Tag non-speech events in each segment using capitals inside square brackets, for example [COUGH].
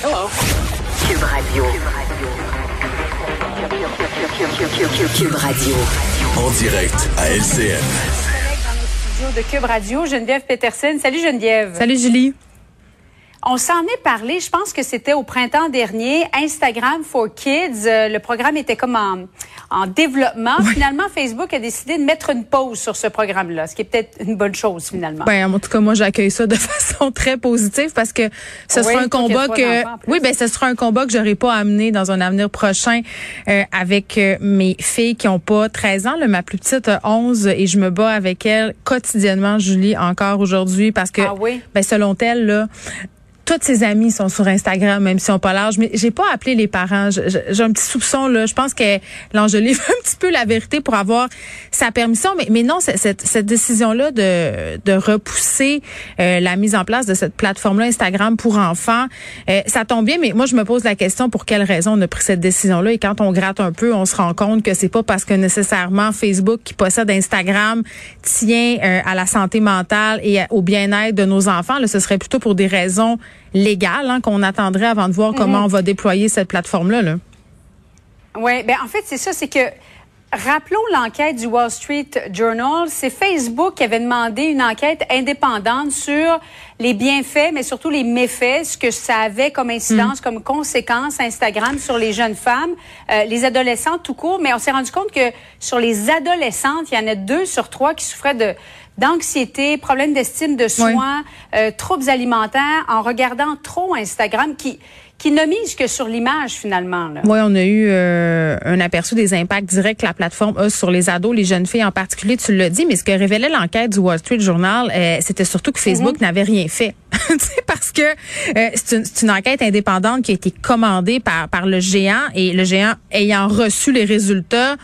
Cube Radio. Cube Radio. En direct à LCN. Studio de Cube Radio, Geneviève Peterson. Salut Geneviève. Salut Julie. On s'en est parlé, je pense que c'était au printemps dernier, Instagram for Kids. Euh, le programme était comme en, en développement. Finalement, Facebook a décidé de mettre une pause sur ce programme-là, ce qui est peut-être une bonne chose finalement. Ben, en tout cas, moi, j'accueille ça de [LAUGHS] façon très positive parce que ce Oui, sera un combat que, oui, ben, ce sera un combat que j'aurai pas amené dans un avenir prochain euh, avec euh, mes filles qui ont pas 13 ans. Là, ma plus petite a 11 et je me bats avec elle quotidiennement, Julie, encore aujourd'hui parce que, Ah oui? ben, selon elle, là, toutes ses amies sont sur Instagram, même si on pas l'âge. Mais j'ai pas appelé les parents. J'ai un petit soupçon là. Je pense que l'Angelique fait un petit peu la vérité pour avoir sa permission. Mais, mais non, cette, cette, cette décision-là de, de repousser euh, la mise en place de cette plateforme-là Instagram pour enfants, euh, ça tombe bien. Mais moi, je me pose la question pour quelle raison on a pris cette décision-là? Et quand on gratte un peu, on se rend compte que c'est pas parce que nécessairement Facebook qui possède Instagram tient euh, à la santé mentale et au bien-être de nos enfants. Là, ce serait plutôt pour des raisons légales hein, qu'on attendrait avant de voir comment on va déployer cette plateforme-là. Là. Oui, ben en fait, c'est ça, c'est que rappelons l'enquête du Wall Street Journal. C'est Facebook qui avait demandé une enquête indépendante sur les bienfaits, mais surtout les méfaits, ce que ça avait comme incidence, comme conséquence Instagram sur les jeunes femmes, euh, les adolescentes tout court. Mais on s'est rendu compte que sur les adolescentes, il y en a deux sur trois qui souffraient de d'anxiété, problèmes d'estime de soi, euh, troubles alimentaires en regardant trop Instagram, qui qui ne mise que sur l'image finalement. Là. Oui, on a eu euh, un aperçu des impacts directs que la plateforme a sur les ados, les jeunes filles en particulier, tu l'as dit, mais ce que révélait l'enquête du Wall Street Journal, euh, c'était surtout que Facebook n'avait rien fait. [LAUGHS] Parce que euh, c'est une, c'est une enquête indépendante qui a été commandée par, par le géant et le géant ayant reçu les résultats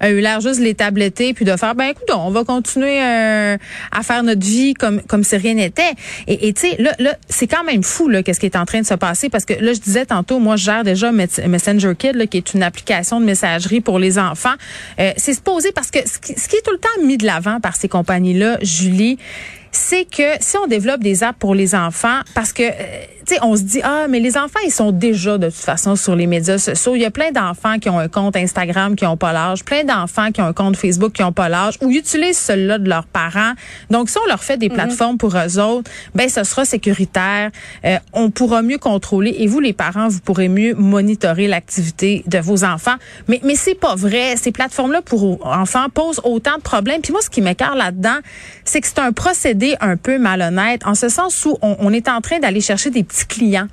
a eu l'air juste de les tabletter puis de faire ben écoute on va continuer euh, à faire notre vie comme comme si rien n'était. Et tu sais là là c'est quand même fou là qu'est-ce qui est en train de se passer parce que là je disais tantôt moi je gère déjà Messenger Kid là, qui est une application de messagerie pour les enfants. Euh, c'est supposé parce que ce qui, ce qui est tout le temps mis de l'avant par ces compagnies là Julie c'est que si on développe des apps pour les enfants, parce que, euh, tu sais, on se dit, ah, mais les enfants, ils sont déjà de toute façon sur les médias sociaux. Il y a plein d'enfants qui ont un compte Instagram qui ont pas l'âge, plein d'enfants qui ont un compte Facebook qui ont pas l'âge, ou utilisent celui-là de leurs parents. Donc, si on leur fait des plateformes pour eux autres, ben, ce sera sécuritaire. Euh, on pourra mieux contrôler. Et vous, les parents, vous pourrez mieux monitorer l'activité de vos enfants. Mais, mais c'est pas vrai. Ces plateformes-là pour enfants posent autant de problèmes. Puis moi, ce qui m'écarte là-dedans, c'est que c'est un procédé un peu malhonnête, en ce sens où on, on est en train d'aller chercher des petits clients.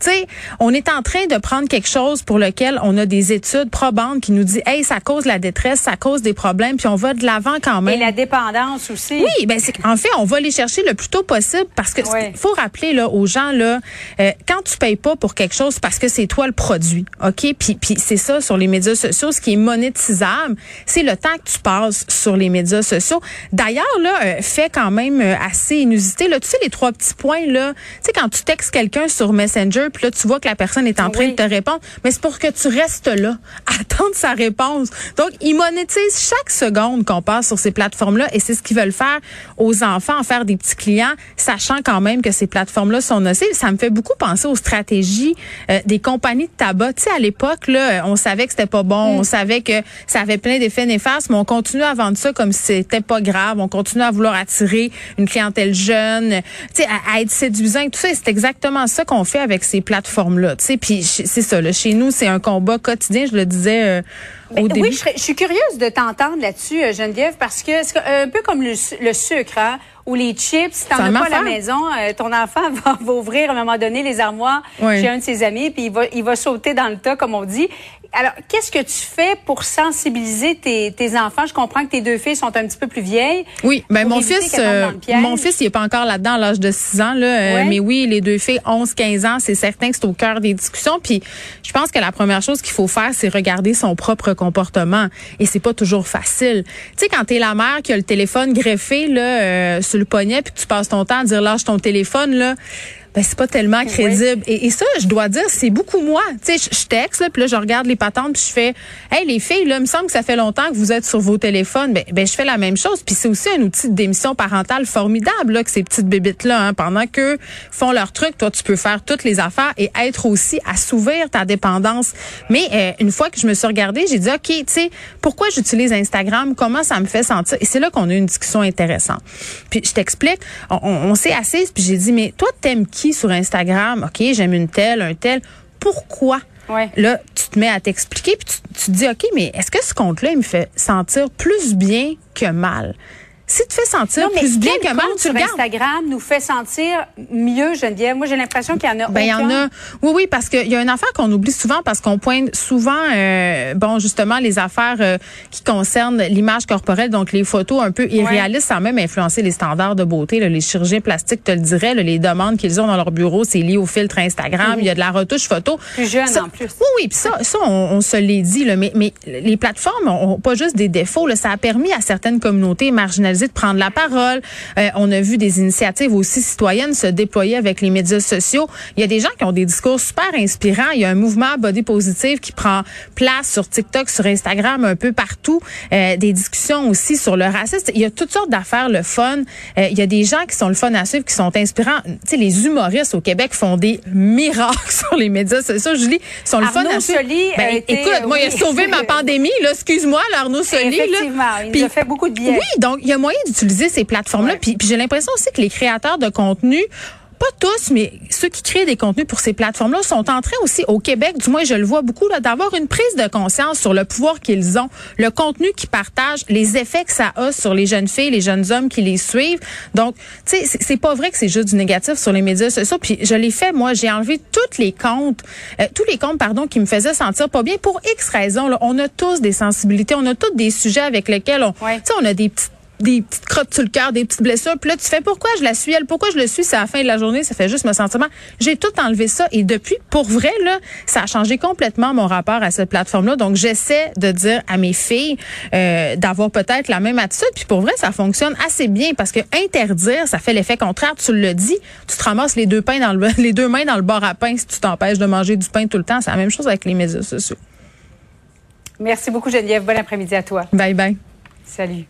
Tu sais, on est en train de prendre quelque chose pour lequel on a des études probantes qui nous dit, hey, ça cause la détresse, ça cause des problèmes, puis on va de l'avant quand même. Et la dépendance aussi. Oui, ben c'est en fait on va les chercher le plus tôt possible parce que faut rappeler là aux gens là euh, quand tu payes pas pour quelque chose parce que c'est toi le produit, ok? Puis puis c'est ça sur les médias sociaux ce qui est monétisable, c'est le temps que tu passes sur les médias sociaux. D'ailleurs là euh, fait quand même euh, assez inusité là, tu sais les trois petits points là, tu sais quand tu textes quelqu'un sur Messenger puis là tu vois que la personne est en train Oui. de te répondre, mais c'est pour que tu restes là, [LAUGHS] attendre sa réponse. Donc, ils monétisent chaque seconde qu'on passe sur ces plateformes-là et c'est ce qu'ils veulent faire aux enfants, en faire des petits clients, sachant quand même que ces plateformes-là sont nocives. Ça me fait beaucoup penser aux stratégies euh, des compagnies de tabac. Tu sais, à l'époque, là, on savait que c'était pas bon, on savait que ça avait plein d'effets néfastes, mais on continue à vendre ça comme si c'était pas grave. On continue à vouloir attirer une clientèle jeune, tu sais, à, à être séduisant. et Tout ça, c'est exactement ça qu'on fait avec ces plateformes-là. Tu sais, puis c'est ça. Là, chez nous, c'est un combat quotidien. Je le disais euh, Mais au début. oui, je, suis curieuse de t'entendre là-dessus, euh, Geneviève, parce que c'est un peu comme le, su- le sucre, hein, ou les chips. Si t'en as pas à la maison, euh, ton enfant [LAUGHS] va, va ouvrir à un moment donné les armoires Oui. chez un de ses amis, puis il va, il va sauter dans le tas, comme on dit. Alors, qu'est-ce que tu fais pour sensibiliser tes, tes enfants? Je comprends que tes deux filles sont un petit peu plus vieilles. Oui, ben mon fils, euh, mon fils, il est pas encore là-dedans à l'âge de 6 ans là, euh, mais oui, les deux filles 11 15 ans, c'est certain que c'est au cœur des discussions puis je pense que la première chose qu'il faut faire c'est regarder son propre comportement et c'est pas toujours facile. Tu sais quand t'es la mère qui a le téléphone greffé là euh, sur le poignet puis tu passes ton temps à dire lâche ton téléphone là ben c'est pas tellement crédible. Et, et, ça, je dois dire, c'est beaucoup moi. Tu sais, je texte, là, puis là, je regarde les patentes, puis je fais, hey, les filles, là, il me semble que ça fait longtemps que vous êtes sur vos téléphones. Ben, ben je fais la même chose. Puis c'est aussi un outil de démission parentale formidable, là, que ces petites bébites-là, hein, pendant que font leur truc, toi, tu peux faire toutes les affaires et être aussi assouvir ta dépendance. Mais euh, une fois que je me suis regardée, j'ai dit, ok, tu sais, pourquoi j'utilise Instagram? Comment ça me fait sentir? Et c'est là qu'on a eu une discussion intéressante. Puis je t'explique, on, on, on s'est assise, puis j'ai dit, mais toi, t'aimes qui? Sur Instagram? OK, j'aime une telle, un tel. Pourquoi? Ouais. Là, tu te mets à t'expliquer, puis tu, tu te dis, OK, mais est-ce que ce compte-là, il me fait sentir plus bien que mal? Si tu fais sentir non, mais plus bien que mal, tu sur le gardes. Instagram nous fait sentir mieux, Geneviève? Moi, j'ai l'impression qu'il y en a Ben, il y en a. Oui, oui, parce qu'il y a une affaire qu'on oublie souvent parce qu'on pointe souvent, euh, bon, justement, les affaires euh, qui concernent l'image corporelle, donc les photos un peu irréalistes, sans même influencer les standards de beauté. là. les chirurgiens plastiques te le diraient, là, les demandes qu'ils ont dans leur bureau, c'est lié au filtre Instagram. Il y a de la retouche photo. Plus jeune, Ça- en plus. Oui, oui, puis ça, ça on, on se l'est dit, là, mais, mais les plateformes ont pas juste des défauts. Là, ça a permis à certaines communautés marginalisées de prendre la parole. Euh, on a vu des initiatives aussi citoyennes se déployer avec les médias sociaux. Il y a des gens qui ont des discours super inspirants. Il y a un mouvement body positive qui prend place sur TikTok, sur Instagram, un peu partout. Euh, des discussions aussi sur le racisme. Il y a toutes sortes d'affaires, le fun. Euh, il y a des gens qui sont le fun à suivre, qui sont inspirants. Tu sais, les humoristes au Québec font des miracles [LAUGHS] sur les médias sociaux. Julie, ils sont le fun Arnaud à suivre. Ben, été, écoute, moi, il a sauvé ma [LAUGHS] pandémie. Excuse-moi, Arnaud Soli. là. Effectivement, il a fait beaucoup de bien. Oui, donc il y a moyen d'utiliser ces plateformes-là. Ouais. Puis, puis j'ai l'impression aussi que les créateurs de contenu pas tous, mais ceux qui créent des contenus pour ces plateformes-là sont en train aussi au Québec, du moins je le vois beaucoup, là, d'avoir une prise de conscience sur le pouvoir qu'ils ont, le contenu qu'ils partagent, les effets que ça a sur les jeunes filles, les jeunes hommes qui les suivent. Donc, tu sais, c'est- pas vrai que c'est juste du négatif sur les médias sociaux. Puis je l'ai fait, moi, j'ai enlevé tous les comptes, euh, tous les comptes, pardon, qui me faisaient sentir pas bien pour X raisons. Là. On a tous des sensibilités, on a tous des sujets avec lesquels on, Ouais. tu sais, on a des petites des petites crottes sur le cœur, des petites blessures. Puis là, tu fais pourquoi je la suis, elle, pourquoi je le suis, c'est à la fin de la journée, ça fait juste me sentir mal. J'ai tout enlevé ça et depuis, pour vrai, là, ça a changé complètement mon rapport à cette plateforme-là. Donc, j'essaie de dire à mes filles euh, d'avoir peut-être la même attitude. Puis pour vrai, ça fonctionne assez bien parce que interdire, ça fait l'effet contraire. Tu le dis, tu te ramasses les deux pains dans le, [LAUGHS] les deux mains dans le bar à pain si tu t'empêches de manger du pain tout le temps. C'est la même chose avec les médias sociaux. Merci beaucoup, Geneviève. Bon après-midi à toi. Bye bye. Salut.